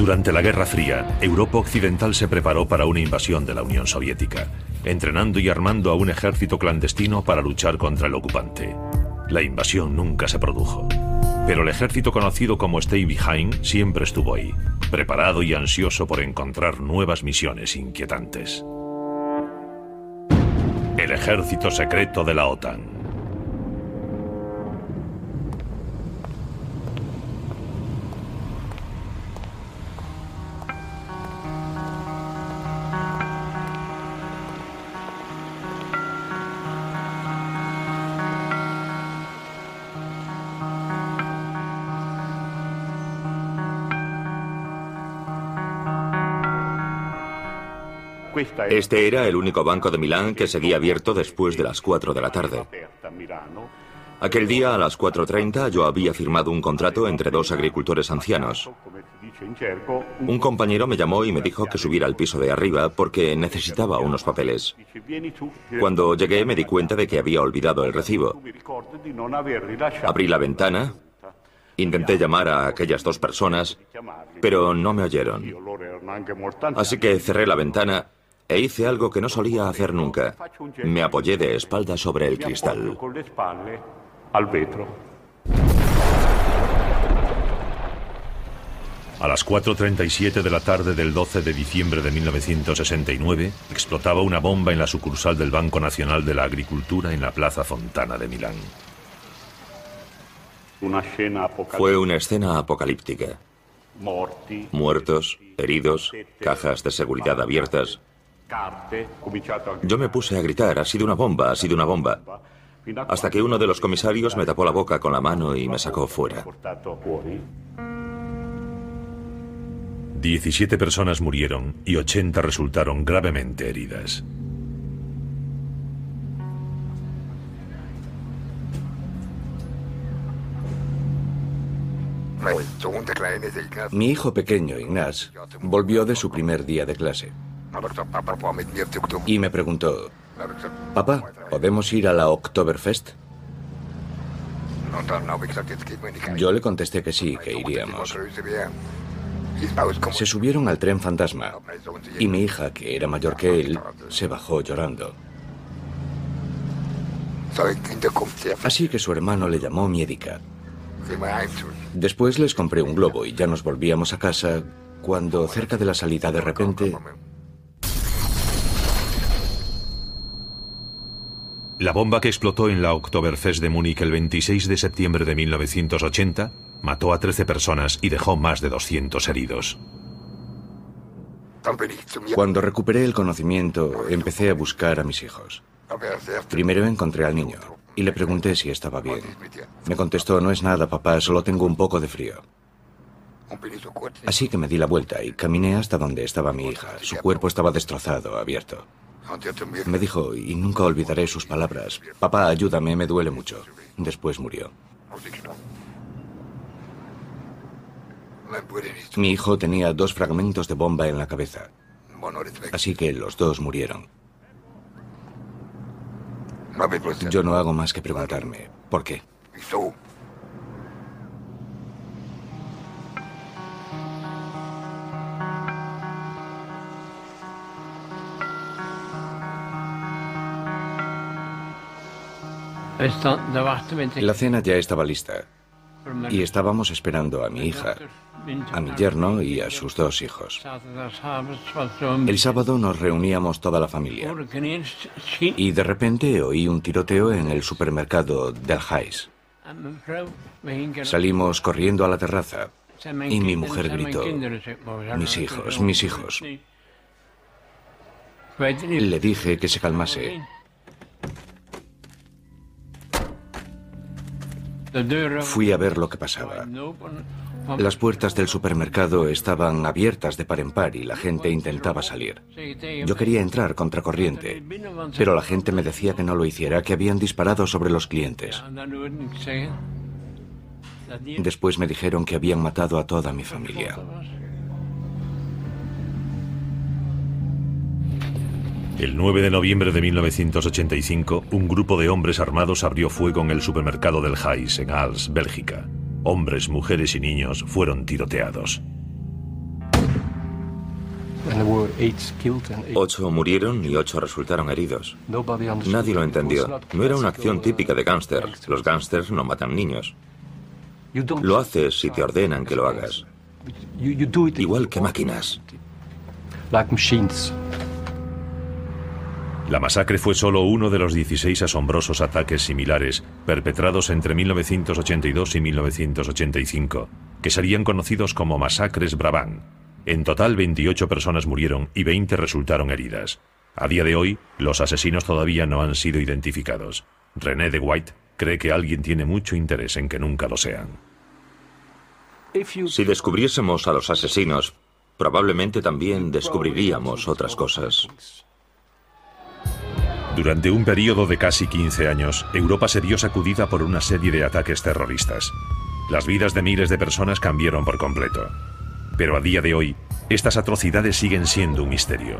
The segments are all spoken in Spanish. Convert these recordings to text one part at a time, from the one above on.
Durante la Guerra Fría, Europa Occidental se preparó para una invasión de la Unión Soviética, entrenando y armando a un ejército clandestino para luchar contra el ocupante. La invasión nunca se produjo. Pero el ejército conocido como Stay Behind siempre estuvo ahí, preparado y ansioso por encontrar nuevas misiones inquietantes. El ejército secreto de la OTAN. Este era el único banco de Milán que seguía abierto después de las 4 de la tarde. Aquel día a las 4.30 yo había firmado un contrato entre dos agricultores ancianos. Un compañero me llamó y me dijo que subiera al piso de arriba porque necesitaba unos papeles. Cuando llegué me di cuenta de que había olvidado el recibo. Abrí la ventana, intenté llamar a aquellas dos personas, pero no me oyeron. Así que cerré la ventana e hice algo que no solía hacer nunca. Me apoyé de espalda sobre el cristal. A las 4.37 de la tarde del 12 de diciembre de 1969, explotaba una bomba en la sucursal del Banco Nacional de la Agricultura en la Plaza Fontana de Milán. Fue una escena apocalíptica. Muertos, heridos, cajas de seguridad abiertas, yo me puse a gritar, ha sido una bomba, ha sido una bomba. Hasta que uno de los comisarios me tapó la boca con la mano y me sacó fuera. 17 personas murieron y 80 resultaron gravemente heridas. Mi hijo pequeño, Ignaz, volvió de su primer día de clase. Y me preguntó, papá, ¿podemos ir a la Oktoberfest? Yo le contesté que sí, que iríamos. Se subieron al tren fantasma y mi hija, que era mayor que él, se bajó llorando. Así que su hermano le llamó Miedica. Después les compré un globo y ya nos volvíamos a casa cuando cerca de la salida de repente La bomba que explotó en la Oktoberfest de Múnich el 26 de septiembre de 1980 mató a 13 personas y dejó más de 200 heridos. Cuando recuperé el conocimiento, empecé a buscar a mis hijos. Primero encontré al niño y le pregunté si estaba bien. Me contestó, no es nada, papá, solo tengo un poco de frío. Así que me di la vuelta y caminé hasta donde estaba mi hija. Su cuerpo estaba destrozado, abierto. Me dijo, y nunca olvidaré sus palabras, papá, ayúdame, me duele mucho. Después murió. Mi hijo tenía dos fragmentos de bomba en la cabeza. Así que los dos murieron. Yo no hago más que preguntarme, ¿por qué? La cena ya estaba lista y estábamos esperando a mi hija, a mi yerno y a sus dos hijos. El sábado nos reuníamos toda la familia y de repente oí un tiroteo en el supermercado del Heiss. Salimos corriendo a la terraza y mi mujer gritó, mis hijos, mis hijos. Le dije que se calmase Fui a ver lo que pasaba. Las puertas del supermercado estaban abiertas de par en par y la gente intentaba salir. Yo quería entrar contracorriente, pero la gente me decía que no lo hiciera, que habían disparado sobre los clientes. Después me dijeron que habían matado a toda mi familia. El 9 de noviembre de 1985, un grupo de hombres armados abrió fuego en el supermercado del Heis, en Als, Bélgica. Hombres, mujeres y niños fueron tiroteados. Ocho murieron y ocho resultaron heridos. Nadie lo entendió. No era una acción típica de gángster. Los gángsters no matan niños. Lo haces si te ordenan que lo hagas. Igual que máquinas. La masacre fue solo uno de los 16 asombrosos ataques similares perpetrados entre 1982 y 1985, que serían conocidos como masacres Brabant. En total, 28 personas murieron y 20 resultaron heridas. A día de hoy, los asesinos todavía no han sido identificados. René de White cree que alguien tiene mucho interés en que nunca lo sean. Si descubriésemos a los asesinos, probablemente también descubriríamos otras cosas. Durante un periodo de casi 15 años, Europa se vio sacudida por una serie de ataques terroristas. Las vidas de miles de personas cambiaron por completo. Pero a día de hoy, estas atrocidades siguen siendo un misterio.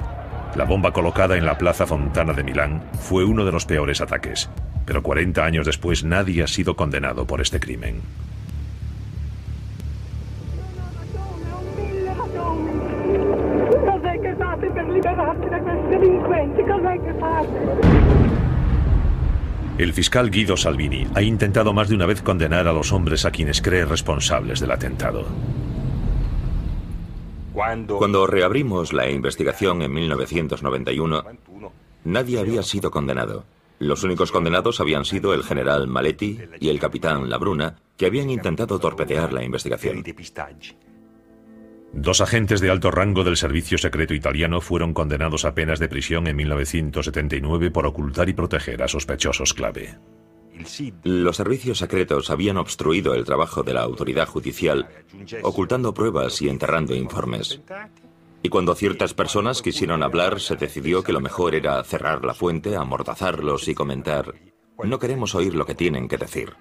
La bomba colocada en la Plaza Fontana de Milán fue uno de los peores ataques, pero 40 años después nadie ha sido condenado por este crimen. El fiscal Guido Salvini ha intentado más de una vez condenar a los hombres a quienes cree responsables del atentado. Cuando reabrimos la investigación en 1991, nadie había sido condenado. Los únicos condenados habían sido el general Maletti y el capitán Labruna, que habían intentado torpedear la investigación. Dos agentes de alto rango del servicio secreto italiano fueron condenados a penas de prisión en 1979 por ocultar y proteger a sospechosos clave. Los servicios secretos habían obstruido el trabajo de la autoridad judicial, ocultando pruebas y enterrando informes. Y cuando ciertas personas quisieron hablar, se decidió que lo mejor era cerrar la fuente, amordazarlos y comentar, no queremos oír lo que tienen que decir.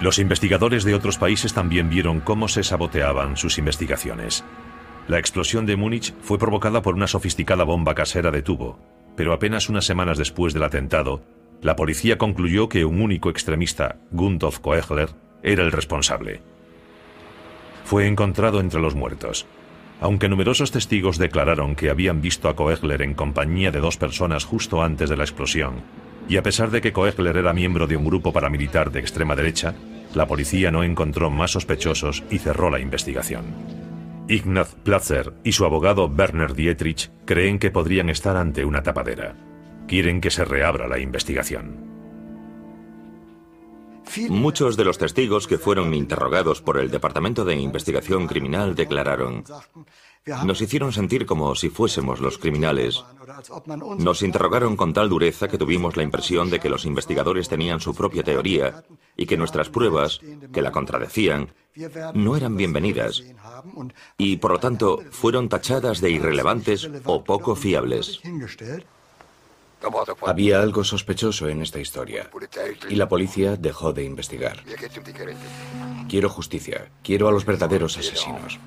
Los investigadores de otros países también vieron cómo se saboteaban sus investigaciones. La explosión de Múnich fue provocada por una sofisticada bomba casera de tubo, pero apenas unas semanas después del atentado, la policía concluyó que un único extremista, Gundolf Koechler, era el responsable. Fue encontrado entre los muertos. Aunque numerosos testigos declararon que habían visto a Koechler en compañía de dos personas justo antes de la explosión, y a pesar de que Koechler era miembro de un grupo paramilitar de extrema derecha, la policía no encontró más sospechosos y cerró la investigación. Ignaz Platzer y su abogado Werner Dietrich creen que podrían estar ante una tapadera. Quieren que se reabra la investigación. Muchos de los testigos que fueron interrogados por el Departamento de Investigación Criminal declararon, nos hicieron sentir como si fuésemos los criminales. Nos interrogaron con tal dureza que tuvimos la impresión de que los investigadores tenían su propia teoría y que nuestras pruebas, que la contradecían, no eran bienvenidas y, por lo tanto, fueron tachadas de irrelevantes o poco fiables. Había algo sospechoso en esta historia y la policía dejó de investigar. Quiero justicia, quiero a los verdaderos asesinos.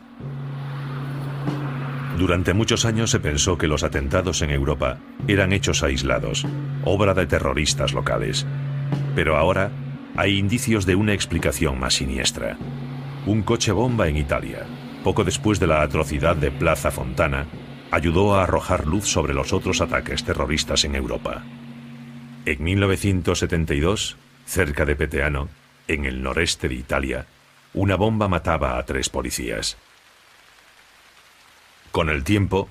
Durante muchos años se pensó que los atentados en Europa eran hechos aislados, obra de terroristas locales. Pero ahora hay indicios de una explicación más siniestra. Un coche bomba en Italia, poco después de la atrocidad de Plaza Fontana, ayudó a arrojar luz sobre los otros ataques terroristas en Europa. En 1972, cerca de Peteano, en el noreste de Italia, una bomba mataba a tres policías. Con el tiempo,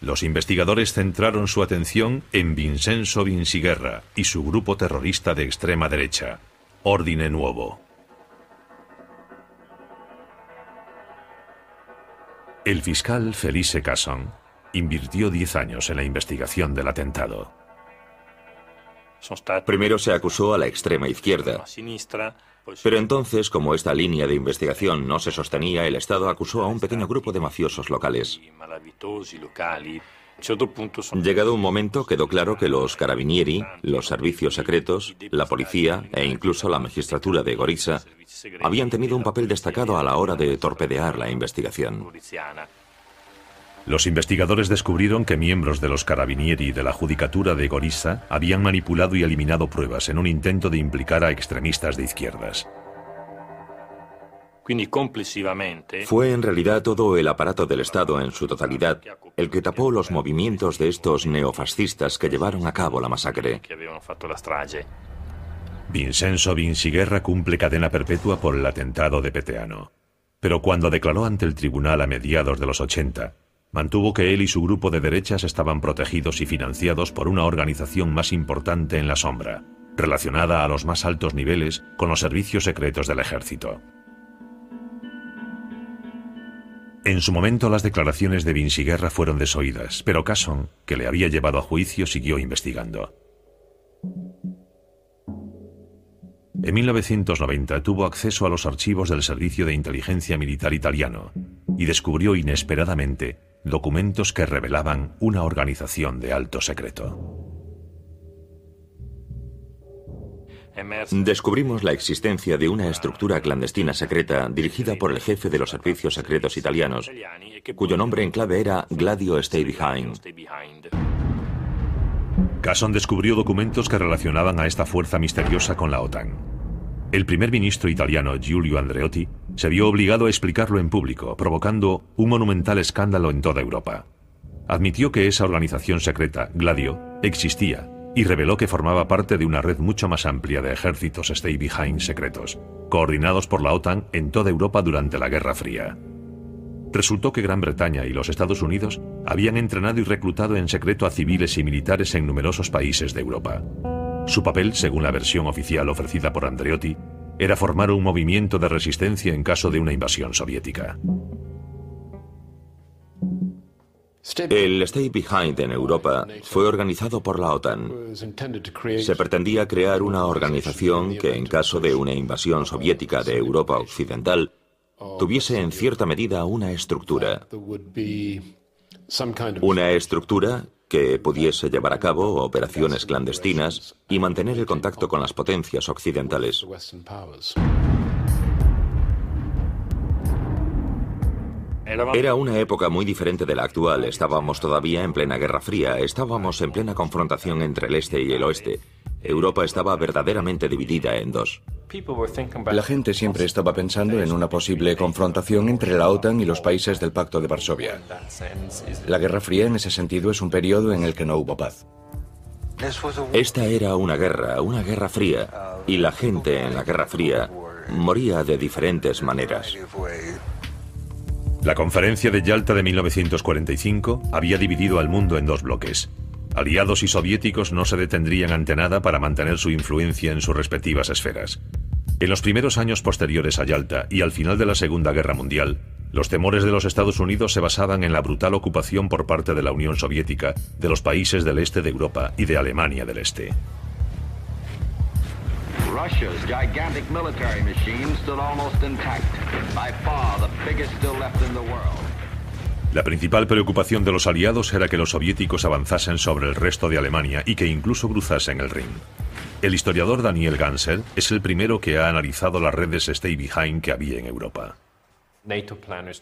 los investigadores centraron su atención en Vincenzo Vinciguerra y su grupo terrorista de extrema derecha, Ordine Nuovo. El fiscal Felice Casson invirtió 10 años en la investigación del atentado. Primero se acusó a la extrema izquierda, pero entonces, como esta línea de investigación no se sostenía, el Estado acusó a un pequeño grupo de mafiosos locales. Llegado un momento, quedó claro que los carabinieri, los servicios secretos, la policía e incluso la magistratura de Goriza habían tenido un papel destacado a la hora de torpedear la investigación. Los investigadores descubrieron que miembros de los carabinieri y de la judicatura de Goriza habían manipulado y eliminado pruebas en un intento de implicar a extremistas de izquierdas. Fue en realidad todo el aparato del Estado en su totalidad el que tapó los movimientos de estos neofascistas que llevaron a cabo la masacre. Vincenzo Vinciguerra cumple cadena perpetua por el atentado de Peteano. Pero cuando declaró ante el tribunal a mediados de los 80, mantuvo que él y su grupo de derechas estaban protegidos y financiados por una organización más importante en la sombra, relacionada a los más altos niveles con los servicios secretos del ejército. En su momento las declaraciones de Vinciguerra fueron desoídas, pero Casson, que le había llevado a juicio, siguió investigando. En 1990 tuvo acceso a los archivos del Servicio de Inteligencia Militar italiano y descubrió inesperadamente documentos que revelaban una organización de alto secreto. Descubrimos la existencia de una estructura clandestina secreta dirigida por el jefe de los servicios secretos italianos, cuyo nombre en clave era Gladio Stay Behind. Casson descubrió documentos que relacionaban a esta fuerza misteriosa con la OTAN. El primer ministro italiano Giulio Andreotti se vio obligado a explicarlo en público, provocando un monumental escándalo en toda Europa. Admitió que esa organización secreta, Gladio, existía y reveló que formaba parte de una red mucho más amplia de ejércitos Stay Behind secretos, coordinados por la OTAN en toda Europa durante la Guerra Fría. Resultó que Gran Bretaña y los Estados Unidos habían entrenado y reclutado en secreto a civiles y militares en numerosos países de Europa. Su papel, según la versión oficial ofrecida por Andreotti, era formar un movimiento de resistencia en caso de una invasión soviética. El Stay Behind en Europa fue organizado por la OTAN. Se pretendía crear una organización que, en caso de una invasión soviética de Europa Occidental, tuviese en cierta medida una estructura. Una estructura que pudiese llevar a cabo operaciones clandestinas y mantener el contacto con las potencias occidentales. Era una época muy diferente de la actual. Estábamos todavía en plena Guerra Fría, estábamos en plena confrontación entre el este y el oeste. Europa estaba verdaderamente dividida en dos. La gente siempre estaba pensando en una posible confrontación entre la OTAN y los países del Pacto de Varsovia. La Guerra Fría en ese sentido es un periodo en el que no hubo paz. Esta era una guerra, una guerra fría, y la gente en la Guerra Fría moría de diferentes maneras. La conferencia de Yalta de 1945 había dividido al mundo en dos bloques. Aliados y soviéticos no se detendrían ante nada para mantener su influencia en sus respectivas esferas. En los primeros años posteriores a Yalta y al final de la Segunda Guerra Mundial, los temores de los Estados Unidos se basaban en la brutal ocupación por parte de la Unión Soviética de los países del este de Europa y de Alemania del Este. Russia's gigantic military machine stood almost intact, by far the biggest still left in the world. La principal preocupación de los aliados era que los soviéticos avanzasen sobre el resto de Alemania y que incluso cruzasen el Rin. El historiador Daniel Ganser es el primero que ha analizado las redes Stay Behind que había en Europa.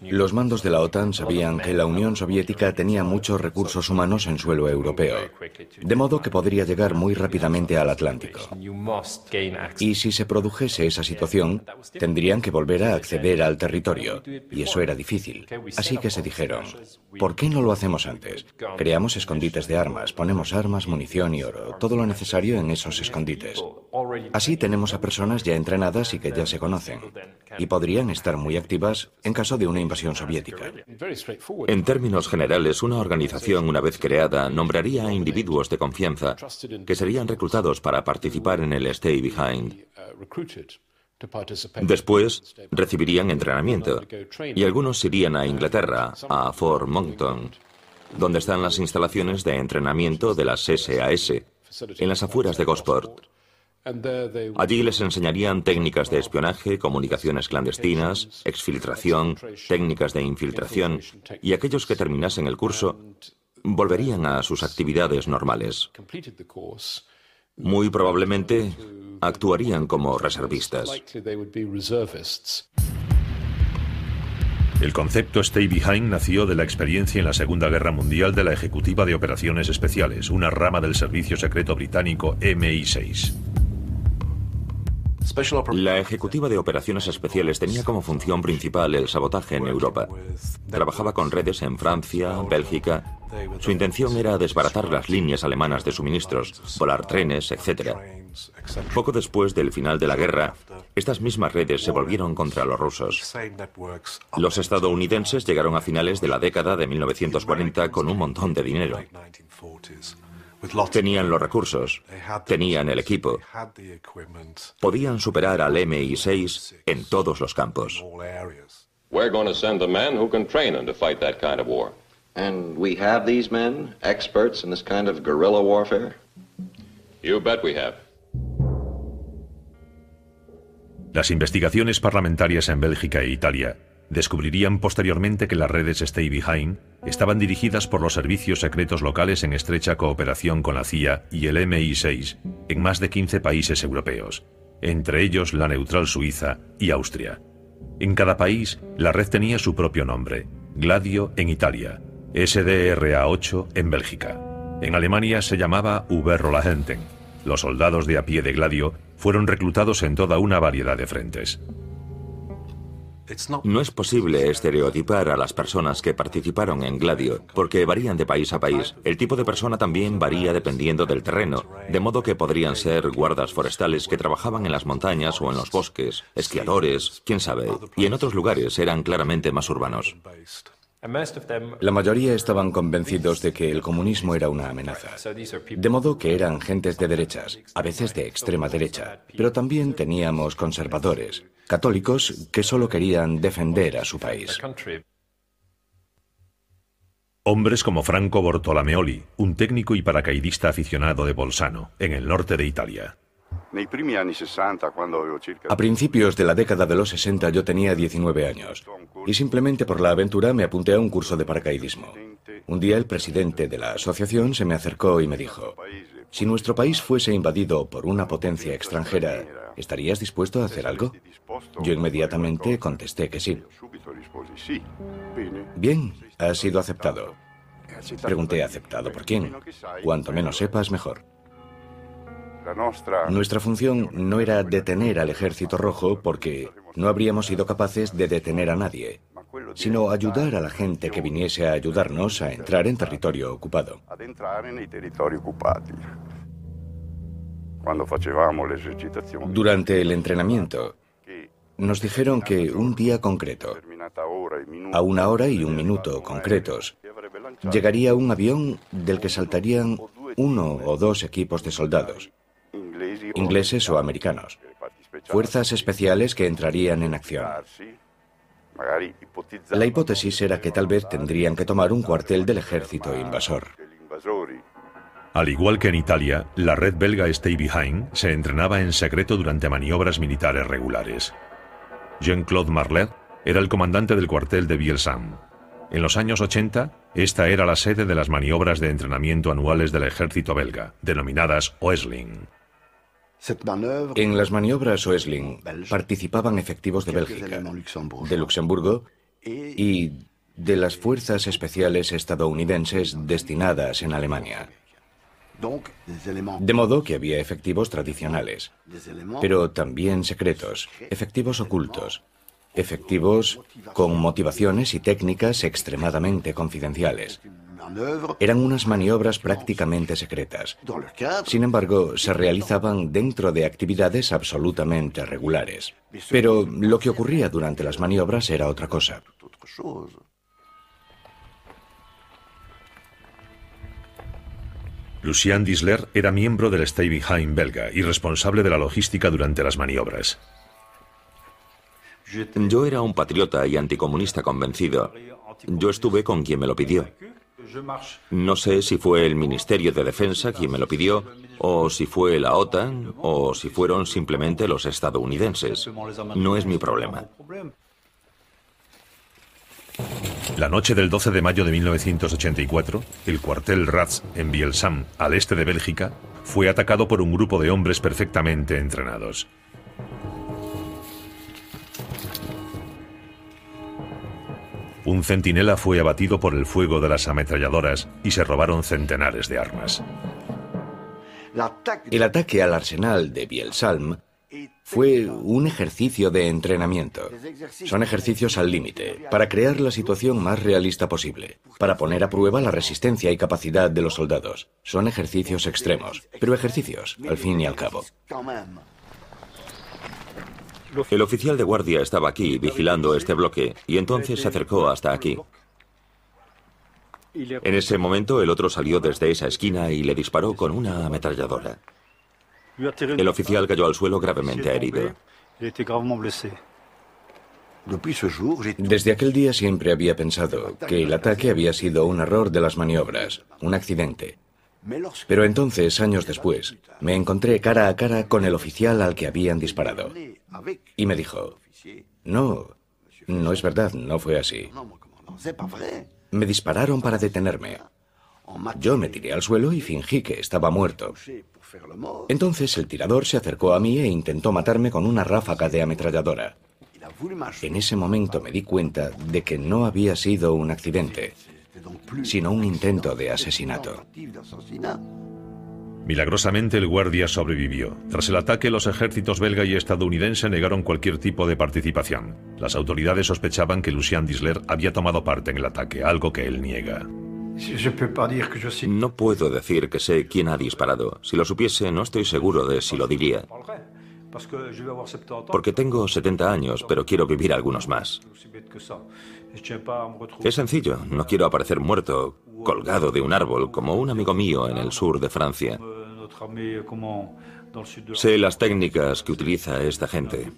Los mandos de la OTAN sabían que la Unión Soviética tenía muchos recursos humanos en suelo europeo, de modo que podría llegar muy rápidamente al Atlántico. Y si se produjese esa situación, tendrían que volver a acceder al territorio, y eso era difícil. Así que se dijeron, ¿por qué no lo hacemos antes? Creamos escondites de armas, ponemos armas, munición y oro, todo lo necesario en esos escondites. Así tenemos a personas ya entrenadas y que ya se conocen, y podrían estar muy activas en caso de una invasión soviética. En términos generales, una organización, una vez creada, nombraría a individuos de confianza que serían reclutados para participar en el Stay Behind. Después recibirían entrenamiento y algunos irían a Inglaterra, a Fort Monckton, donde están las instalaciones de entrenamiento de las SAS, en las afueras de Gosport. Allí les enseñarían técnicas de espionaje, comunicaciones clandestinas, exfiltración, técnicas de infiltración, y aquellos que terminasen el curso volverían a sus actividades normales. Muy probablemente actuarían como reservistas. El concepto Stay Behind nació de la experiencia en la Segunda Guerra Mundial de la Ejecutiva de Operaciones Especiales, una rama del Servicio Secreto Británico MI6. La ejecutiva de operaciones especiales tenía como función principal el sabotaje en Europa. Trabajaba con redes en Francia, Bélgica. Su intención era desbaratar las líneas alemanas de suministros, volar trenes, etc. Poco después del final de la guerra, estas mismas redes se volvieron contra los rusos. Los estadounidenses llegaron a finales de la década de 1940 con un montón de dinero. Tenían los recursos, tenían el equipo, podían superar al MI6 en todos los campos. We're going to send the men who can train them to fight that kind of war. And we have these men, experts in this kind of guerrilla warfare? You bet we have. Las investigaciones parlamentarias en Bélgica e Italia descubrirían posteriormente que las redes Stay Behind estaban dirigidas por los servicios secretos locales en estrecha cooperación con la CIA y el MI6 en más de 15 países europeos, entre ellos la neutral Suiza y Austria. En cada país, la red tenía su propio nombre, Gladio en Italia, SDRA-8 en Bélgica. En Alemania se llamaba Uberrollagenten. Los soldados de a pie de Gladio fueron reclutados en toda una variedad de frentes. No es posible estereotipar a las personas que participaron en Gladio, porque varían de país a país. El tipo de persona también varía dependiendo del terreno, de modo que podrían ser guardas forestales que trabajaban en las montañas o en los bosques, esquiadores, quién sabe, y en otros lugares eran claramente más urbanos. La mayoría estaban convencidos de que el comunismo era una amenaza. De modo que eran gentes de derechas, a veces de extrema derecha, pero también teníamos conservadores, católicos que solo querían defender a su país. Hombres como Franco Bortolameoli, un técnico y paracaidista aficionado de Bolzano, en el norte de Italia. A principios de la década de los 60 yo tenía 19 años y simplemente por la aventura me apunté a un curso de paracaidismo. Un día el presidente de la asociación se me acercó y me dijo, si nuestro país fuese invadido por una potencia extranjera, ¿estarías dispuesto a hacer algo? Yo inmediatamente contesté que sí. Bien, ha sido aceptado. Pregunté, ¿aceptado por quién? Cuanto menos sepas, mejor. Nuestra función no era detener al ejército rojo porque no habríamos sido capaces de detener a nadie, sino ayudar a la gente que viniese a ayudarnos a entrar en territorio ocupado. Durante el entrenamiento, nos dijeron que un día concreto, a una hora y un minuto concretos, llegaría un avión del que saltarían uno o dos equipos de soldados ingleses o americanos, fuerzas especiales que entrarían en acción. La hipótesis era que tal vez tendrían que tomar un cuartel del ejército invasor. Al igual que en Italia, la red belga Stay Behind se entrenaba en secreto durante maniobras militares regulares. Jean-Claude Marlet era el comandante del cuartel de Bielsam. En los años 80, esta era la sede de las maniobras de entrenamiento anuales del ejército belga, denominadas Oesling. En las maniobras Oesling participaban efectivos de Bélgica, de Luxemburgo y de las fuerzas especiales estadounidenses destinadas en Alemania. De modo que había efectivos tradicionales, pero también secretos, efectivos ocultos, efectivos con motivaciones y técnicas extremadamente confidenciales. Eran unas maniobras prácticamente secretas. Sin embargo, se realizaban dentro de actividades absolutamente regulares. Pero lo que ocurría durante las maniobras era otra cosa. Lucien Disler era miembro del Stay Behind belga y responsable de la logística durante las maniobras. Yo era un patriota y anticomunista convencido. Yo estuve con quien me lo pidió. No sé si fue el Ministerio de Defensa quien me lo pidió, o si fue la OTAN, o si fueron simplemente los estadounidenses. No es mi problema. La noche del 12 de mayo de 1984, el cuartel Ratz en Bielsam, al este de Bélgica, fue atacado por un grupo de hombres perfectamente entrenados. Un centinela fue abatido por el fuego de las ametralladoras y se robaron centenares de armas. El ataque al arsenal de Bielsalm Fue un ejercicio de entrenamiento. Son ejercicios al límite, para crear la situación más realista posible, para poner a prueba la resistencia y capacidad de los soldados. Son ejercicios extremos, pero ejercicios, al fin y al cabo. El oficial de guardia estaba aquí vigilando este bloque y entonces se acercó hasta aquí. En ese momento el otro salió desde esa esquina y le disparó con una ametralladora. El oficial cayó al suelo gravemente herido. Desde aquel día siempre había pensado que el ataque había sido un error de las maniobras, un accidente. Pero entonces, años después, me encontré cara a cara con el oficial al que habían disparado. Y me dijo, no, no es verdad, no fue así. Me dispararon para detenerme. Yo me tiré al suelo y fingí que estaba muerto. Entonces el tirador se acercó a mí e intentó matarme con una ráfaga de ametralladora. En ese momento me di cuenta de que no había sido un accidente, sino un intento de asesinato. Milagrosamente el guardia sobrevivió. Tras el ataque, los ejércitos belga y estadounidense negaron cualquier tipo de participación. Las autoridades sospechaban que Lucien Disler había tomado parte en el ataque, algo que él niega. No puedo decir que sé quién ha disparado. Si lo supiese, no estoy seguro de si lo diría. Porque tengo 70 años, pero quiero vivir algunos más. Es sencillo, no quiero aparecer muerto, colgado de un árbol, como un amigo mío en el sur de Francia. Sé las técnicas que utiliza esta gente.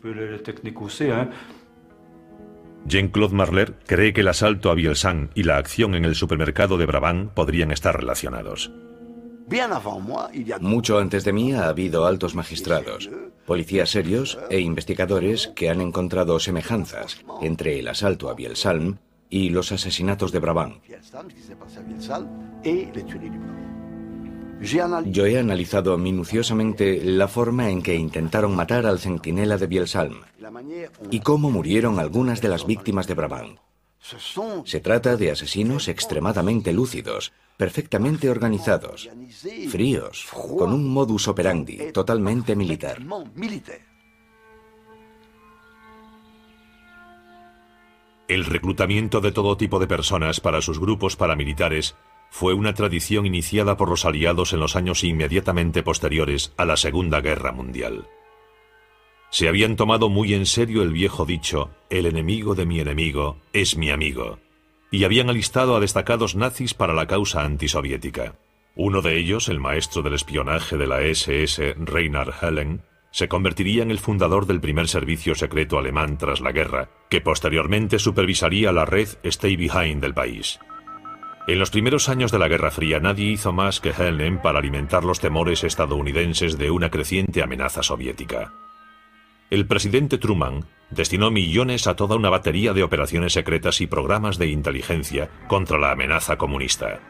Jean-Claude Marler cree que el asalto a Bielsan y la acción en el supermercado de Brabant podrían estar relacionados. Mucho antes de mí ha habido altos magistrados, policías serios e investigadores que han encontrado semejanzas entre el asalto a Bielsalm y los asesinatos de Brabant. Yo he analizado minuciosamente la forma en que intentaron matar al centinela de Bielsalm y cómo murieron algunas de las víctimas de Brabant. Se trata de asesinos extremadamente lúcidos, perfectamente organizados, fríos, con un modus operandi totalmente militar. El reclutamiento de todo tipo de personas para sus grupos paramilitares fue una tradición iniciada por los aliados en los años inmediatamente posteriores a la Segunda Guerra Mundial. Se habían tomado muy en serio el viejo dicho, el enemigo de mi enemigo es mi amigo, y habían alistado a destacados nazis para la causa antisoviética. Uno de ellos, el maestro del espionaje de la SS, Reinhard Hellen, se convertiría en el fundador del primer servicio secreto alemán tras la guerra, que posteriormente supervisaría la red Stay Behind del país. En los primeros años de la Guerra Fría nadie hizo más que Helen para alimentar los temores estadounidenses de una creciente amenaza soviética. El presidente Truman destinó millones a toda una batería de operaciones secretas y programas de inteligencia contra la amenaza comunista.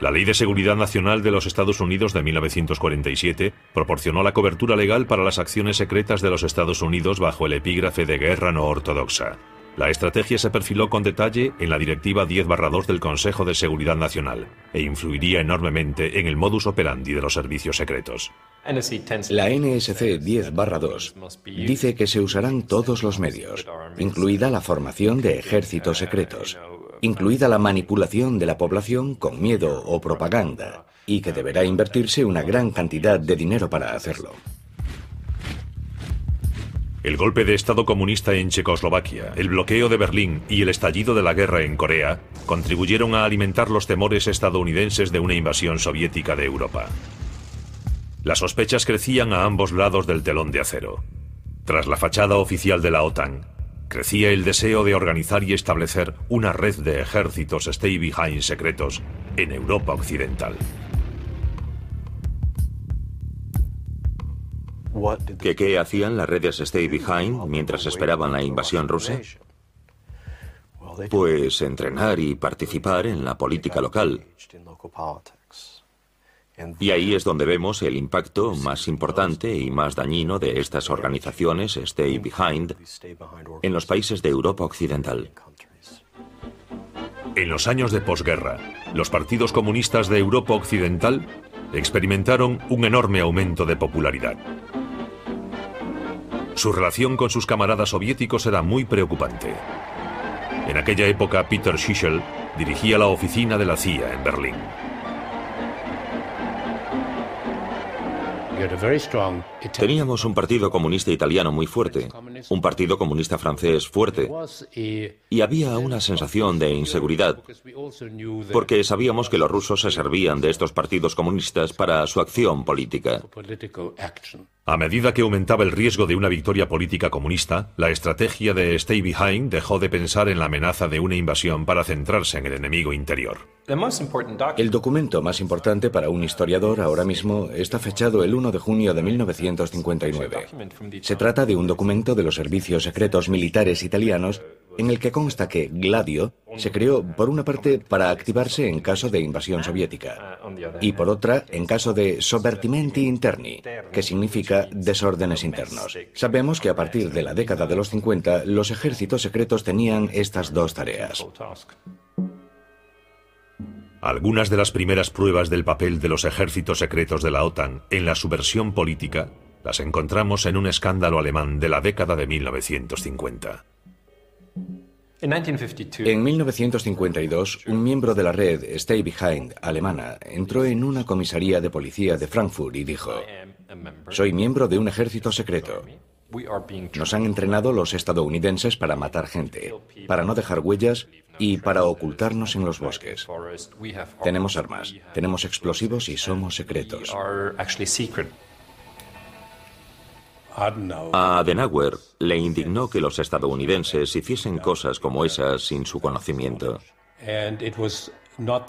La Ley de Seguridad Nacional de los Estados Unidos de 1947 proporcionó la cobertura legal para las acciones secretas de los Estados Unidos bajo el epígrafe de guerra no ortodoxa. La estrategia se perfiló con detalle en la Directiva 10-2 del Consejo de Seguridad Nacional e influiría enormemente en el modus operandi de los servicios secretos. La NSC 10-2 dice que se usarán todos los medios, incluida la formación de ejércitos secretos, incluida la manipulación de la población con miedo o propaganda, y que deberá invertirse una gran cantidad de dinero para hacerlo. El golpe de Estado comunista en Checoslovaquia, el bloqueo de Berlín y el estallido de la guerra en Corea contribuyeron a alimentar los temores estadounidenses de una invasión soviética de Europa. Las sospechas crecían a ambos lados del telón de acero. Tras la fachada oficial de la OTAN, crecía el deseo de organizar y establecer una red de ejércitos stay behind secretos en Europa Occidental. ¿Qué, ¿Qué hacían las redes Stay Behind mientras esperaban la invasión rusa? Pues entrenar y participar en la política local. Y ahí es donde vemos el impacto más importante y más dañino de estas organizaciones Stay Behind en los países de Europa Occidental. En los años de posguerra, los partidos comunistas de Europa Occidental experimentaron un enorme aumento de popularidad. Su relación con sus camaradas soviéticos era muy preocupante. En aquella época, Peter Schischel dirigía la oficina de la CIA en Berlín. Teníamos un partido comunista italiano muy fuerte, un partido comunista francés fuerte, y había una sensación de inseguridad, porque sabíamos que los rusos se servían de estos partidos comunistas para su acción política. A medida que aumentaba el riesgo de una victoria política comunista, la estrategia de Stay Behind dejó de pensar en la amenaza de una invasión para centrarse en el enemigo interior. El documento más importante para un historiador ahora mismo está fechado el 1 de junio de 1959. Se trata de un documento de los servicios secretos militares italianos en el que consta que Gladio se creó por una parte para activarse en caso de invasión soviética y por otra en caso de sovvertimenti interni, que significa desórdenes internos. Sabemos que a partir de la década de los 50 los ejércitos secretos tenían estas dos tareas. Algunas de las primeras pruebas del papel de los ejércitos secretos de la OTAN en la subversión política las encontramos en un escándalo alemán de la década de 1950. En 1952, un miembro de la red Stay Behind alemana entró en una comisaría de policía de Frankfurt y dijo, soy miembro de un ejército secreto. Nos han entrenado los estadounidenses para matar gente, para no dejar huellas y para ocultarnos en los bosques. Tenemos armas, tenemos explosivos y somos secretos. A Adenauer le indignó que los estadounidenses hiciesen cosas como esas sin su conocimiento.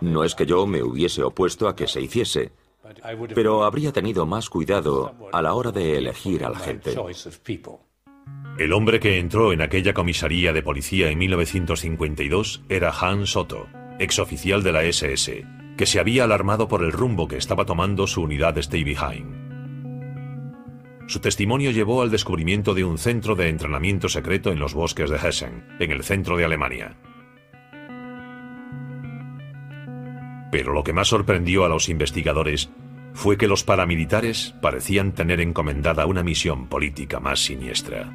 No es que yo me hubiese opuesto a que se hiciese, pero habría tenido más cuidado a la hora de elegir a la gente. El hombre que entró en aquella comisaría de policía en 1952 era Hans Otto, exoficial de la SS, que se había alarmado por el rumbo que estaba tomando su unidad Stay. Su testimonio llevó al descubrimiento de un centro de entrenamiento secreto en los bosques de Hessen, en el centro de Alemania. Pero lo que más sorprendió a los investigadores fue que los paramilitares parecían tener encomendada una misión política más siniestra.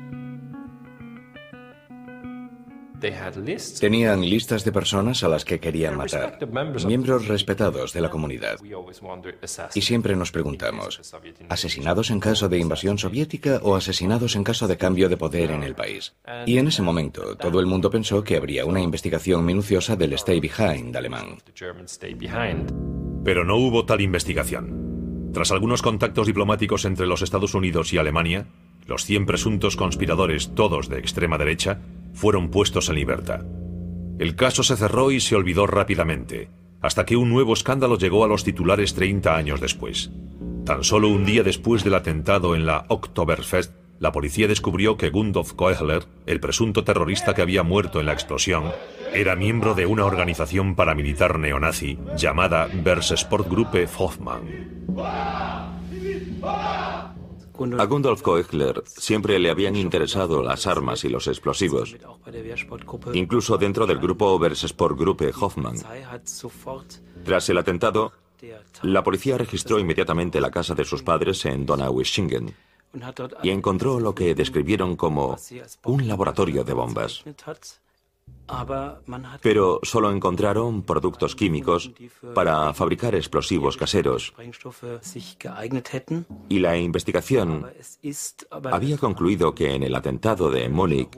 Tenían listas de personas a las que querían matar, miembros respetados de la comunidad. Y siempre nos preguntamos, ¿asesinados en caso de invasión soviética o asesinados en caso de cambio de poder en el país? Y en ese momento todo el mundo pensó que habría una investigación minuciosa del Stay Behind alemán. Pero no hubo tal investigación. Tras algunos contactos diplomáticos entre los Estados Unidos y Alemania, los 100 presuntos conspiradores, todos de extrema derecha, fueron puestos en libertad. El caso se cerró y se olvidó rápidamente, hasta que un nuevo escándalo llegó a los titulares 30 años después. Tan solo un día después del atentado en la Oktoberfest, la policía descubrió que Gundolf Koehler, el presunto terrorista que había muerto en la explosión, era miembro de una organización paramilitar neonazi llamada Gruppe Hoffmann. A Gundolf Koechler siempre le habían interesado las armas y los explosivos, incluso dentro del grupo Gruppe Hoffmann. Tras el atentado, la policía registró inmediatamente la casa de sus padres en Donaueschingen y encontró lo que describieron como un laboratorio de bombas. Pero solo encontraron productos químicos para fabricar explosivos caseros. Y la investigación había concluido que en el atentado de Múnich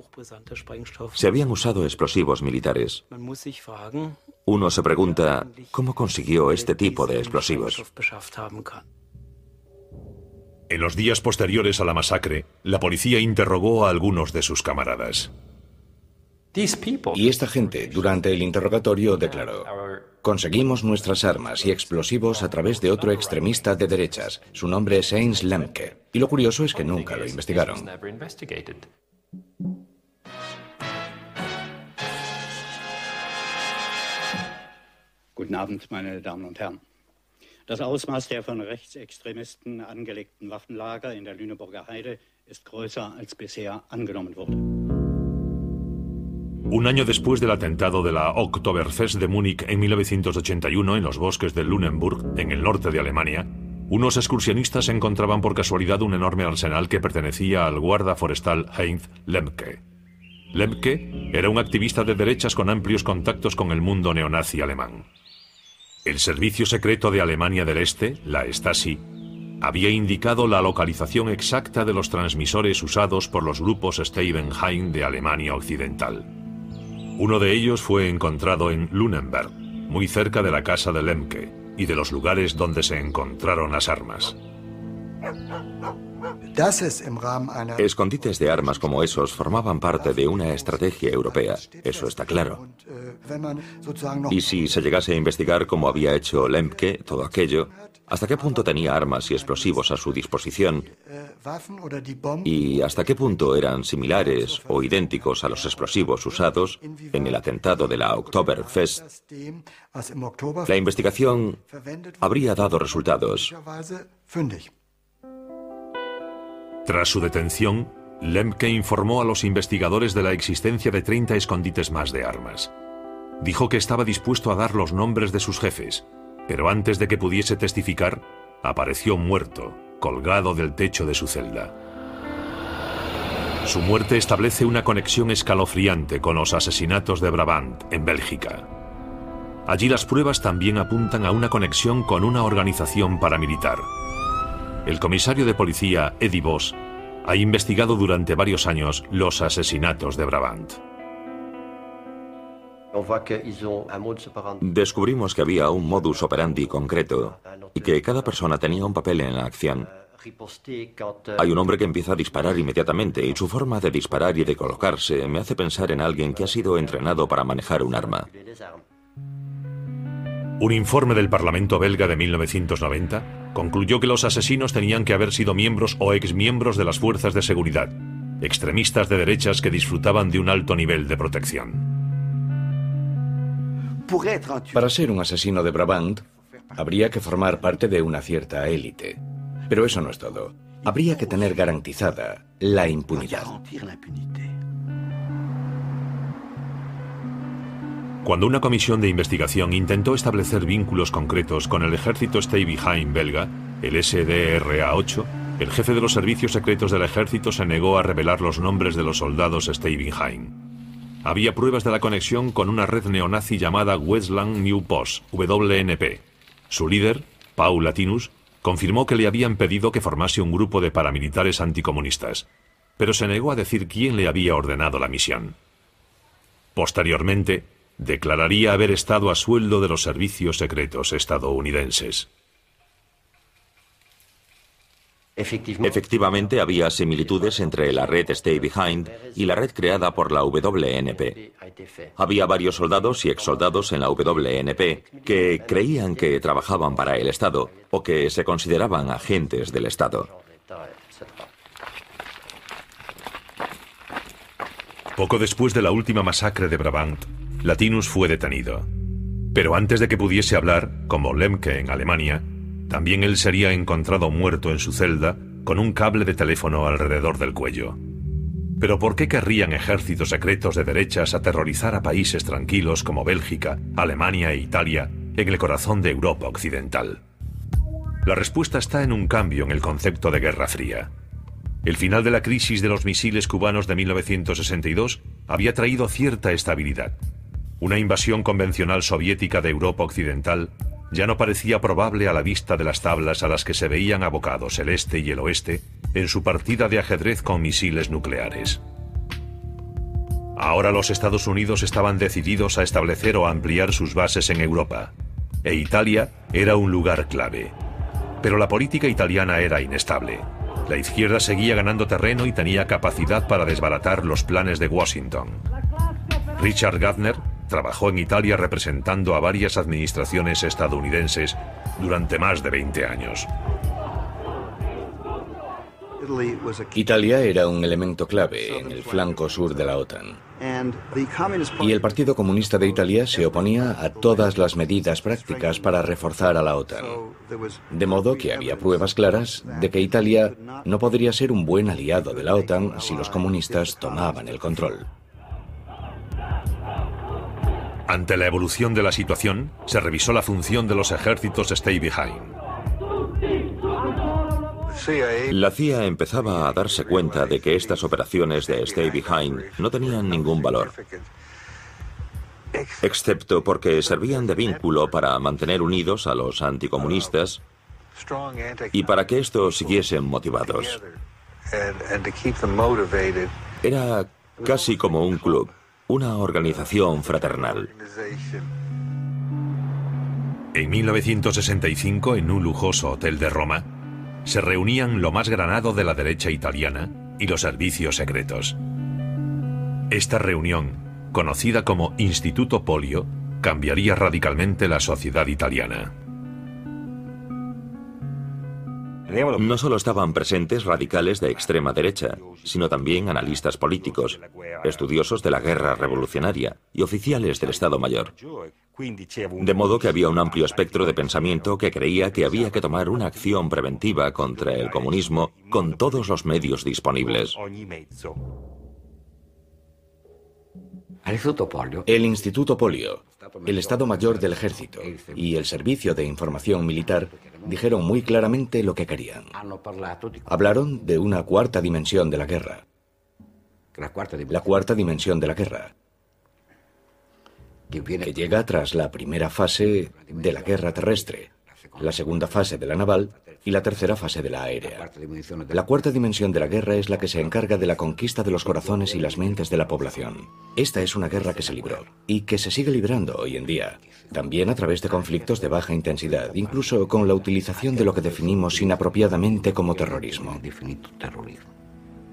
se habían usado explosivos militares. Uno se pregunta, ¿cómo consiguió este tipo de explosivos? En los días posteriores a la masacre, la policía interrogó a algunos de sus camaradas. Y esta gente, durante el interrogatorio, declaró, conseguimos nuestras armas y explosivos a través de otro extremista de derechas. Su nombre es Heinz Lemke. Y lo curioso es que nunca lo investigaron. Guten Abend, meine Damen und Herren. Das Ausmaß der von Rechtsextremisten angelegten Waffenlager in der Lüneburger Heide ist größer als bisher angenommen wurde. Un año después del atentado de la Oktoberfest de Múnich en 1981 en los bosques de Lunenburg, en el norte de Alemania, unos excursionistas encontraban por casualidad un enorme arsenal que pertenecía al guarda forestal Heinz Lemke. Lemke era un activista de derechas con amplios contactos con el mundo neonazi alemán. El Servicio Secreto de Alemania del Este, la Stasi, había indicado la localización exacta de los transmisores usados por los grupos Steibenheim de Alemania Occidental. Uno de ellos fue encontrado en Lunenberg, muy cerca de la casa de Lemke y de los lugares donde se encontraron las armas. Escondites de armas como esos formaban parte de una estrategia europea, eso está claro. Y si se llegase a investigar cómo había hecho Lemke todo aquello, hasta qué punto tenía armas y explosivos a su disposición y hasta qué punto eran similares o idénticos a los explosivos usados en el atentado de la Oktoberfest, la investigación habría dado resultados. Tras su detención, Lemke informó a los investigadores de la existencia de 30 escondites más de armas. Dijo que estaba dispuesto a dar los nombres de sus jefes, pero antes de que pudiese testificar, apareció muerto, colgado del techo de su celda. Su muerte establece una conexión escalofriante con los asesinatos de Brabant, en Bélgica. Allí las pruebas también apuntan a una conexión con una organización paramilitar. El comisario de policía, Eddie Voss, ha investigado durante varios años los asesinatos de Brabant. Descubrimos que había un modus operandi concreto y que cada persona tenía un papel en la acción. Hay un hombre que empieza a disparar inmediatamente y su forma de disparar y de colocarse me hace pensar en alguien que ha sido entrenado para manejar un arma. Un informe del Parlamento belga de 1990 concluyó que los asesinos tenían que haber sido miembros o exmiembros de las fuerzas de seguridad, extremistas de derechas que disfrutaban de un alto nivel de protección. Para ser un asesino de Brabant, habría que formar parte de una cierta élite. Pero eso no es todo. Habría que tener garantizada la impunidad. Cuando una comisión de investigación intentó establecer vínculos concretos con el ejército Stay belga, el SDRA-8, el jefe de los servicios secretos del ejército se negó a revelar los nombres de los soldados Stay había pruebas de la conexión con una red neonazi llamada Westland New Post, WNP. Su líder, Paul Latinus, confirmó que le habían pedido que formase un grupo de paramilitares anticomunistas, pero se negó a decir quién le había ordenado la misión. Posteriormente, declararía haber estado a sueldo de los servicios secretos estadounidenses. Efectivamente, había similitudes entre la red Stay Behind y la red creada por la WNP. Había varios soldados y exsoldados en la WNP que creían que trabajaban para el Estado o que se consideraban agentes del Estado. Poco después de la última masacre de Brabant, Latinus fue detenido. Pero antes de que pudiese hablar, como Lemke en Alemania, también él sería encontrado muerto en su celda con un cable de teléfono alrededor del cuello. Pero ¿por qué querrían ejércitos secretos de derechas aterrorizar a países tranquilos como Bélgica, Alemania e Italia en el corazón de Europa Occidental? La respuesta está en un cambio en el concepto de Guerra Fría. El final de la crisis de los misiles cubanos de 1962 había traído cierta estabilidad. Una invasión convencional soviética de Europa Occidental ya no parecía probable a la vista de las tablas a las que se veían abocados el este y el oeste en su partida de ajedrez con misiles nucleares. Ahora los Estados Unidos estaban decididos a establecer o ampliar sus bases en Europa, e Italia era un lugar clave. Pero la política italiana era inestable. La izquierda seguía ganando terreno y tenía capacidad para desbaratar los planes de Washington. Richard Gardner, Trabajó en Italia representando a varias administraciones estadounidenses durante más de 20 años. Italia era un elemento clave en el flanco sur de la OTAN. Y el Partido Comunista de Italia se oponía a todas las medidas prácticas para reforzar a la OTAN. De modo que había pruebas claras de que Italia no podría ser un buen aliado de la OTAN si los comunistas tomaban el control. Ante la evolución de la situación, se revisó la función de los ejércitos Stay Behind. La CIA empezaba a darse cuenta de que estas operaciones de Stay Behind no tenían ningún valor, excepto porque servían de vínculo para mantener unidos a los anticomunistas y para que estos siguiesen motivados. Era casi como un club, una organización fraternal. En 1965, en un lujoso hotel de Roma, se reunían lo más granado de la derecha italiana y los servicios secretos. Esta reunión, conocida como Instituto Polio, cambiaría radicalmente la sociedad italiana. No solo estaban presentes radicales de extrema derecha, sino también analistas políticos, estudiosos de la guerra revolucionaria y oficiales del Estado Mayor. De modo que había un amplio espectro de pensamiento que creía que había que tomar una acción preventiva contra el comunismo con todos los medios disponibles. El Instituto Polio, el Estado Mayor del Ejército y el Servicio de Información Militar dijeron muy claramente lo que querían. Hablaron de una cuarta dimensión de la guerra. La cuarta dimensión de la guerra. Que llega tras la primera fase de la guerra terrestre, la segunda fase de la naval y la tercera fase de la aérea. La cuarta dimensión de la guerra es la que se encarga de la conquista de los corazones y las mentes de la población. Esta es una guerra que se libró y que se sigue librando hoy en día, también a través de conflictos de baja intensidad, incluso con la utilización de lo que definimos inapropiadamente como terrorismo.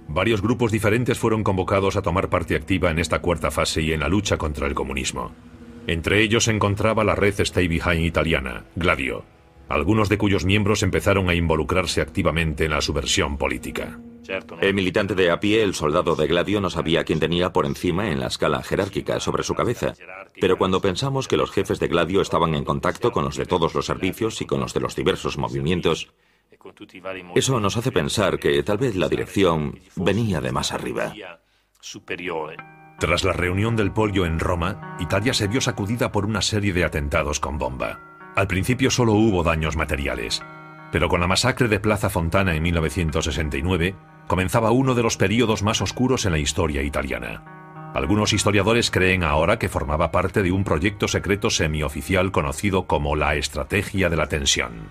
Varios grupos diferentes fueron convocados a tomar parte activa en esta cuarta fase y en la lucha contra el comunismo. Entre ellos se encontraba la red Stay Behind italiana, Gladio, algunos de cuyos miembros empezaron a involucrarse activamente en la subversión política. El militante de a pie, el soldado de Gladio, no sabía quién tenía por encima en la escala jerárquica sobre su cabeza. Pero cuando pensamos que los jefes de Gladio estaban en contacto con los de todos los servicios y con los de los diversos movimientos, eso nos hace pensar que tal vez la dirección venía de más arriba. Tras la reunión del polio en Roma, Italia se vio sacudida por una serie de atentados con bomba. Al principio solo hubo daños materiales, pero con la masacre de Plaza Fontana en 1969 comenzaba uno de los períodos más oscuros en la historia italiana. Algunos historiadores creen ahora que formaba parte de un proyecto secreto semioficial conocido como la Estrategia de la Tensión.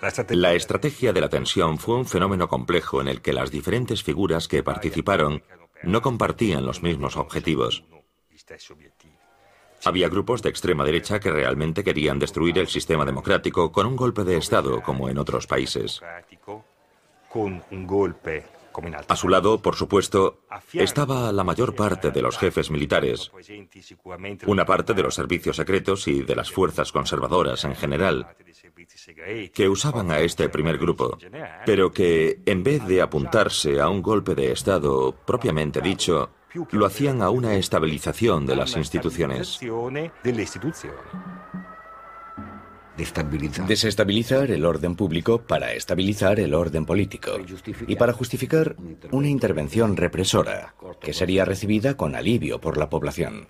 La estrategia de la tensión fue un fenómeno complejo en el que las diferentes figuras que participaron no compartían los mismos objetivos. Había grupos de extrema derecha que realmente querían destruir el sistema democrático con un golpe de Estado, como en otros países. A su lado, por supuesto, estaba la mayor parte de los jefes militares, una parte de los servicios secretos y de las fuerzas conservadoras en general, que usaban a este primer grupo, pero que, en vez de apuntarse a un golpe de Estado propiamente dicho, lo hacían a una estabilización de las instituciones. Desestabilizar el orden público para estabilizar el orden político y para justificar una intervención represora que sería recibida con alivio por la población.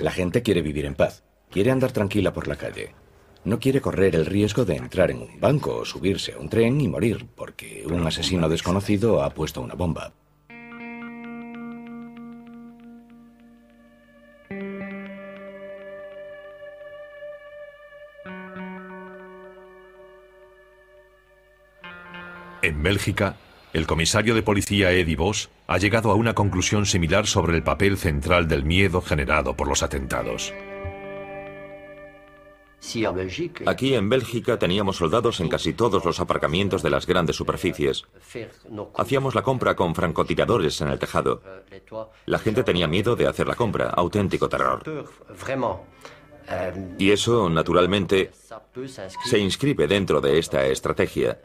La gente quiere vivir en paz, quiere andar tranquila por la calle. No quiere correr el riesgo de entrar en un banco o subirse a un tren y morir porque un asesino desconocido ha puesto una bomba. En Bélgica, el comisario de policía Eddie Vos ha llegado a una conclusión similar sobre el papel central del miedo generado por los atentados. Aquí en Bélgica teníamos soldados en casi todos los aparcamientos de las grandes superficies. Hacíamos la compra con francotiradores en el tejado. La gente tenía miedo de hacer la compra, auténtico terror. Y eso, naturalmente, se inscribe dentro de esta estrategia,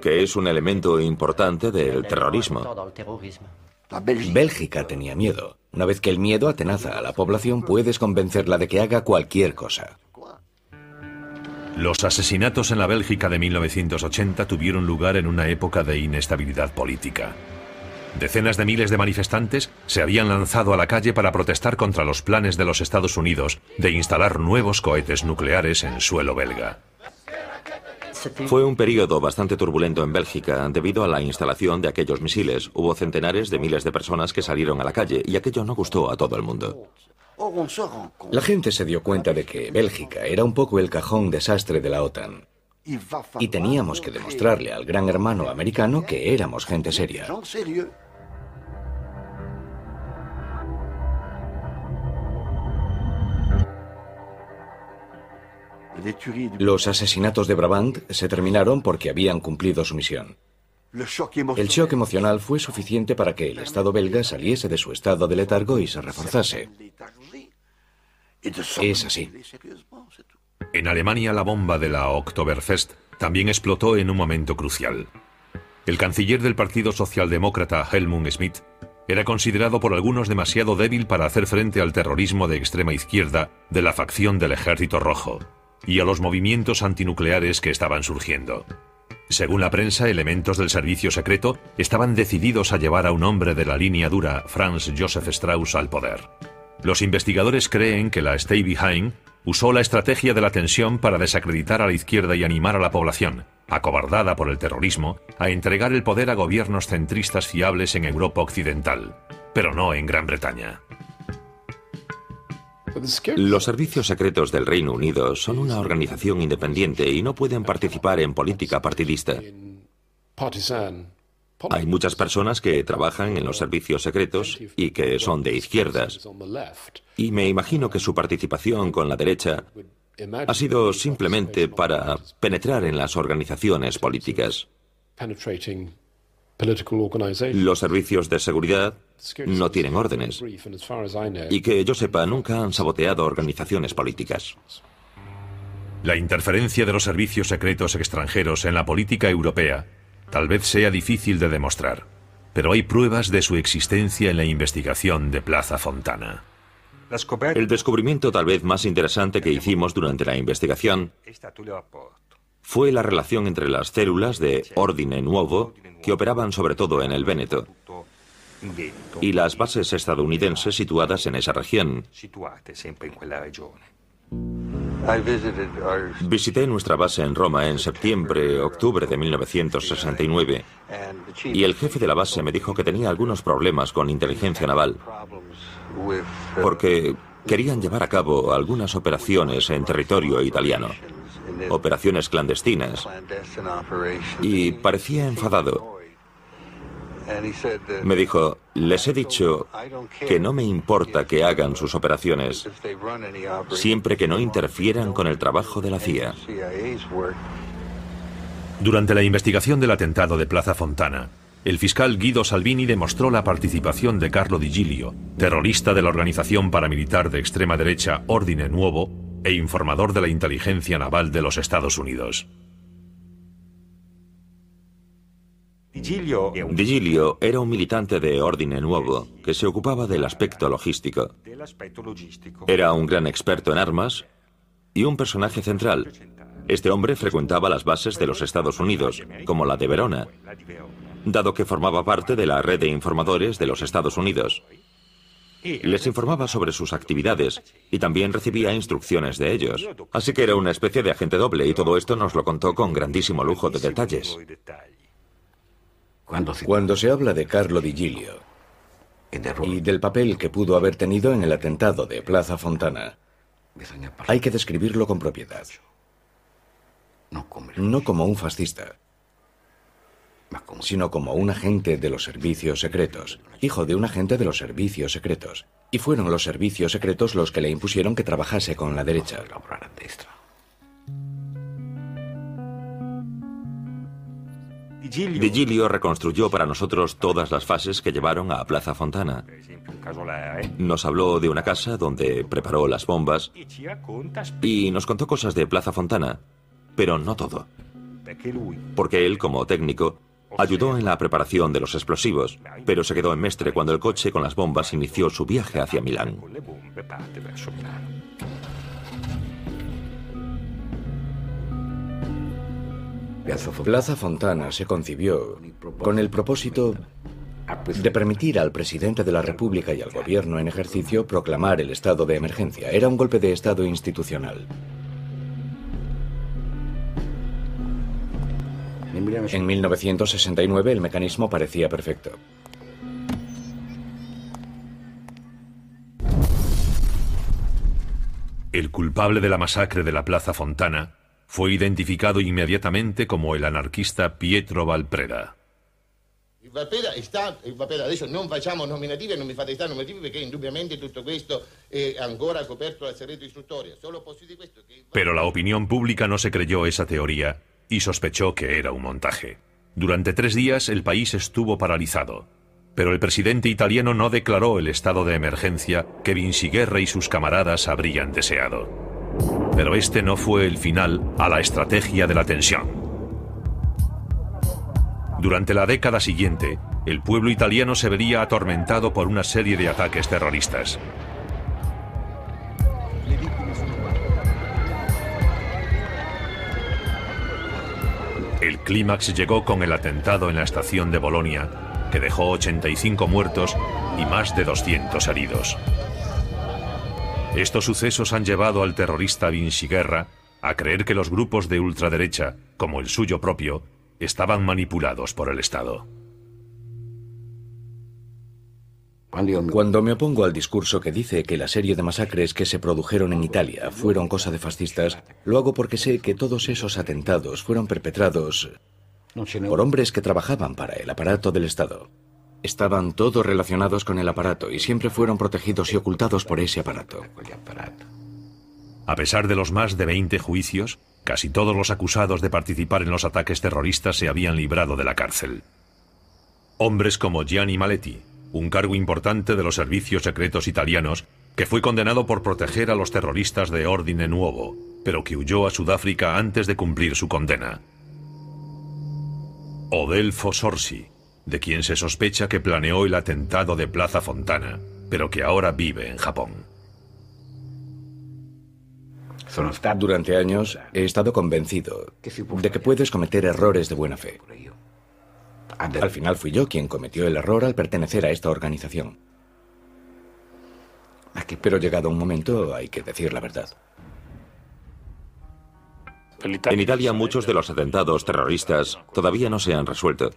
que es un elemento importante del terrorismo. Bélgica tenía miedo. Una vez que el miedo atenaza a la población, puedes convencerla de que haga cualquier cosa. Los asesinatos en la Bélgica de 1980 tuvieron lugar en una época de inestabilidad política. Decenas de miles de manifestantes se habían lanzado a la calle para protestar contra los planes de los Estados Unidos de instalar nuevos cohetes nucleares en suelo belga. Fue un periodo bastante turbulento en Bélgica debido a la instalación de aquellos misiles. Hubo centenares de miles de personas que salieron a la calle y aquello no gustó a todo el mundo. La gente se dio cuenta de que Bélgica era un poco el cajón desastre de la OTAN. Y teníamos que demostrarle al gran hermano americano que éramos gente seria. Los asesinatos de Brabant se terminaron porque habían cumplido su misión. El shock emocional fue suficiente para que el Estado belga saliese de su estado de letargo y se reforzase. Es así. En Alemania la bomba de la Oktoberfest también explotó en un momento crucial. El canciller del Partido Socialdemócrata Helmut Schmidt era considerado por algunos demasiado débil para hacer frente al terrorismo de extrema izquierda de la facción del Ejército Rojo y a los movimientos antinucleares que estaban surgiendo. Según la prensa, elementos del servicio secreto estaban decididos a llevar a un hombre de la línea dura, Franz Joseph Strauss, al poder. Los investigadores creen que la Stay Behind usó la estrategia de la tensión para desacreditar a la izquierda y animar a la población, acobardada por el terrorismo, a entregar el poder a gobiernos centristas fiables en Europa Occidental, pero no en Gran Bretaña. Los servicios secretos del Reino Unido son una organización independiente y no pueden participar en política partidista. Hay muchas personas que trabajan en los servicios secretos y que son de izquierdas. Y me imagino que su participación con la derecha ha sido simplemente para penetrar en las organizaciones políticas. Los servicios de seguridad no tienen órdenes y que yo sepa nunca han saboteado organizaciones políticas. La interferencia de los servicios secretos extranjeros en la política europea tal vez sea difícil de demostrar, pero hay pruebas de su existencia en la investigación de Plaza Fontana. El descubrimiento tal vez más interesante que hicimos durante la investigación fue la relación entre las células de Ordine Nuovo que operaban sobre todo en el Véneto y las bases estadounidenses situadas en esa región. Visité nuestra base en Roma en septiembre-octubre de 1969 y el jefe de la base me dijo que tenía algunos problemas con inteligencia naval porque querían llevar a cabo algunas operaciones en territorio italiano, operaciones clandestinas, y parecía enfadado. Me dijo, les he dicho que no me importa que hagan sus operaciones, siempre que no interfieran con el trabajo de la CIA. Durante la investigación del atentado de Plaza Fontana, el fiscal Guido Salvini demostró la participación de Carlo Di Giglio, terrorista de la organización paramilitar de extrema derecha Ordine Nuovo e informador de la inteligencia naval de los Estados Unidos. Di Giglio era un militante de Ordine Nuevo que se ocupaba del aspecto logístico. Era un gran experto en armas y un personaje central. Este hombre frecuentaba las bases de los Estados Unidos, como la de Verona, dado que formaba parte de la red de informadores de los Estados Unidos. Les informaba sobre sus actividades y también recibía instrucciones de ellos. Así que era una especie de agente doble y todo esto nos lo contó con grandísimo lujo de detalles. Cuando se habla de Carlo Di Giglio y del papel que pudo haber tenido en el atentado de Plaza Fontana, hay que describirlo con propiedad. No como un fascista, sino como un agente de los servicios secretos, hijo de un agente de los servicios secretos. Y fueron los servicios secretos los que le impusieron que trabajase con la derecha. Di Giglio reconstruyó para nosotros todas las fases que llevaron a Plaza Fontana. Nos habló de una casa donde preparó las bombas y nos contó cosas de Plaza Fontana, pero no todo. Porque él, como técnico, ayudó en la preparación de los explosivos, pero se quedó en Mestre cuando el coche con las bombas inició su viaje hacia Milán. Plaza Fontana se concibió con el propósito de permitir al presidente de la República y al gobierno en ejercicio proclamar el estado de emergencia. Era un golpe de estado institucional. En 1969 el mecanismo parecía perfecto. El culpable de la masacre de la Plaza Fontana fue identificado inmediatamente como el anarquista Pietro Valpreda. Valpreda está, Valpreda adesso non facciamo nominativi e non mi fate stare nominativi perché indubbiamente tutto questo è ancora coperto dal segreto istruttorio. Solo posso dire questo che... Pero la opinión pública no se creyó esa teoría y sospechó que era un montaje. Durante tres días el país estuvo paralizado, pero el presidente italiano no declaró el estado de emergencia que Vinci Guerra y sus camaradas habrían deseado. Pero este no fue el final a la estrategia de la tensión. Durante la década siguiente, el pueblo italiano se vería atormentado por una serie de ataques terroristas. El clímax llegó con el atentado en la estación de Bolonia, que dejó 85 muertos y más de 200 heridos. Estos sucesos han llevado al terrorista Vinci Guerra a creer que los grupos de ultraderecha, como el suyo propio, estaban manipulados por el Estado. Cuando me opongo al discurso que dice que la serie de masacres que se produjeron en Italia fueron cosa de fascistas, lo hago porque sé que todos esos atentados fueron perpetrados por hombres que trabajaban para el aparato del Estado. Estaban todos relacionados con el aparato y siempre fueron protegidos y ocultados por ese aparato. A pesar de los más de 20 juicios, casi todos los acusados de participar en los ataques terroristas se habían librado de la cárcel. Hombres como Gianni Maletti, un cargo importante de los servicios secretos italianos, que fue condenado por proteger a los terroristas de Ordine Nuovo, pero que huyó a Sudáfrica antes de cumplir su condena. Odelfo Sorsi, de quien se sospecha que planeó el atentado de Plaza Fontana, pero que ahora vive en Japón. Durante años he estado convencido de que puedes cometer errores de buena fe. Al final fui yo quien cometió el error al pertenecer a esta organización. Pero llegado un momento hay que decir la verdad. En Italia muchos de los atentados terroristas todavía no se han resuelto.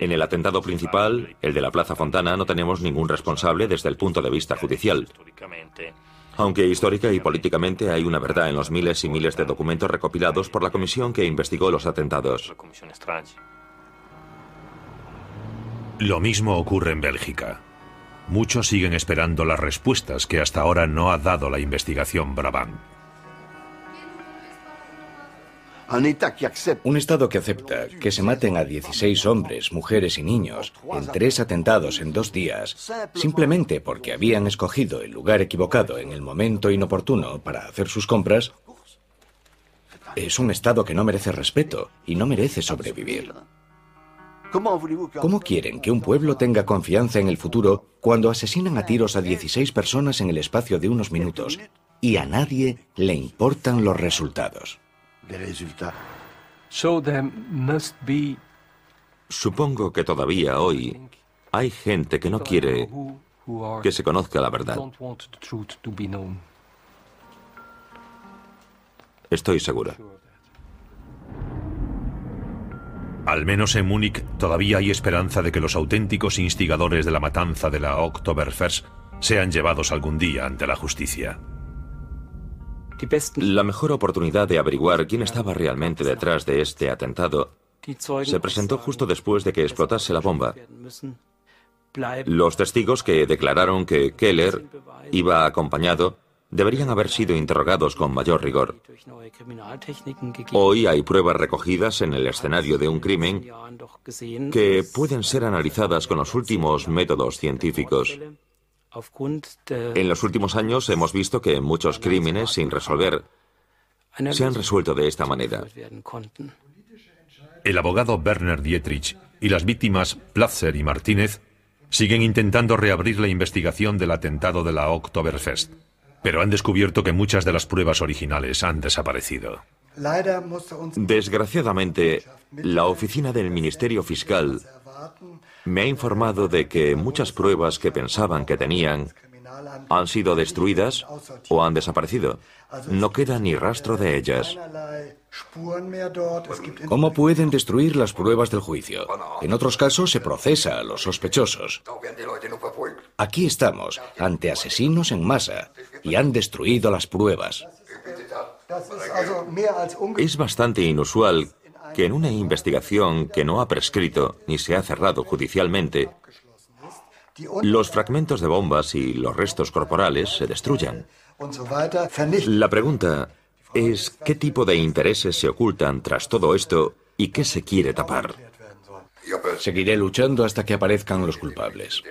En el atentado principal, el de la Plaza Fontana, no tenemos ningún responsable desde el punto de vista judicial. Aunque histórica y políticamente hay una verdad en los miles y miles de documentos recopilados por la comisión que investigó los atentados. Lo mismo ocurre en Bélgica. Muchos siguen esperando las respuestas que hasta ahora no ha dado la investigación Brabant. Un Estado que acepta que se maten a 16 hombres, mujeres y niños en tres atentados en dos días, simplemente porque habían escogido el lugar equivocado en el momento inoportuno para hacer sus compras, es un Estado que no merece respeto y no merece sobrevivir. ¿Cómo quieren que un pueblo tenga confianza en el futuro cuando asesinan a tiros a 16 personas en el espacio de unos minutos y a nadie le importan los resultados? Supongo que todavía hoy hay gente que no quiere que se conozca la verdad. Estoy segura. Al menos en Múnich todavía hay esperanza de que los auténticos instigadores de la matanza de la Oktoberfest sean llevados algún día ante la justicia. La mejor oportunidad de averiguar quién estaba realmente detrás de este atentado se presentó justo después de que explotase la bomba. Los testigos que declararon que Keller iba acompañado deberían haber sido interrogados con mayor rigor. Hoy hay pruebas recogidas en el escenario de un crimen que pueden ser analizadas con los últimos métodos científicos. En los últimos años hemos visto que muchos crímenes sin resolver se han resuelto de esta manera. El abogado Werner Dietrich y las víctimas Platzer y Martínez siguen intentando reabrir la investigación del atentado de la Oktoberfest pero han descubierto que muchas de las pruebas originales han desaparecido. Desgraciadamente, la oficina del Ministerio Fiscal me ha informado de que muchas pruebas que pensaban que tenían han sido destruidas o han desaparecido. No queda ni rastro de ellas. ¿Cómo pueden destruir las pruebas del juicio? En otros casos se procesa a los sospechosos. Aquí estamos, ante asesinos en masa, y han destruido las pruebas. Es bastante inusual que en una investigación que no ha prescrito ni se ha cerrado judicialmente, los fragmentos de bombas y los restos corporales se destruyan. La pregunta es qué tipo de intereses se ocultan tras todo esto y qué se quiere tapar. Seguiré luchando hasta que aparezcan los culpables.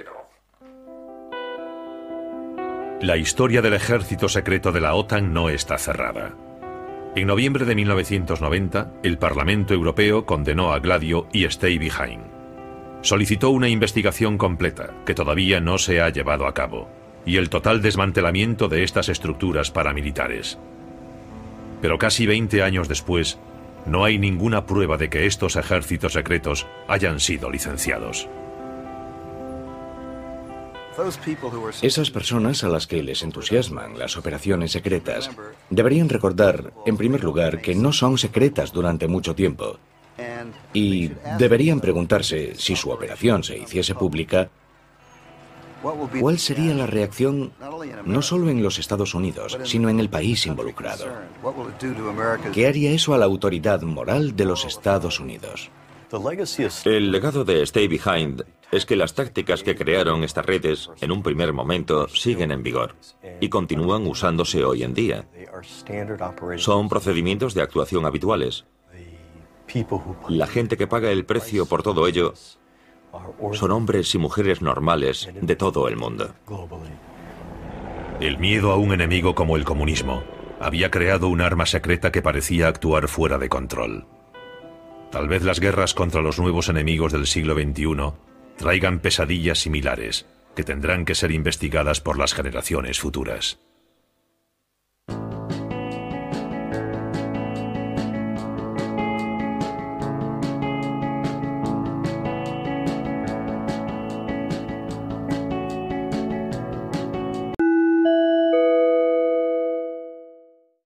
La historia del ejército secreto de la OTAN no está cerrada. En noviembre de 1990, el Parlamento Europeo condenó a Gladio y Stay Behind. Solicitó una investigación completa, que todavía no se ha llevado a cabo, y el total desmantelamiento de estas estructuras paramilitares. Pero casi 20 años después, no hay ninguna prueba de que estos ejércitos secretos hayan sido licenciados. Esas personas a las que les entusiasman las operaciones secretas deberían recordar, en primer lugar, que no son secretas durante mucho tiempo. Y deberían preguntarse si su operación se hiciese pública, ¿cuál sería la reacción no solo en los Estados Unidos, sino en el país involucrado? ¿Qué haría eso a la autoridad moral de los Estados Unidos? El legado de Stay Behind es que las tácticas que crearon estas redes en un primer momento siguen en vigor y continúan usándose hoy en día. Son procedimientos de actuación habituales. La gente que paga el precio por todo ello son hombres y mujeres normales de todo el mundo. El miedo a un enemigo como el comunismo había creado un arma secreta que parecía actuar fuera de control. Tal vez las guerras contra los nuevos enemigos del siglo XXI traigan pesadillas similares que tendrán que ser investigadas por las generaciones futuras.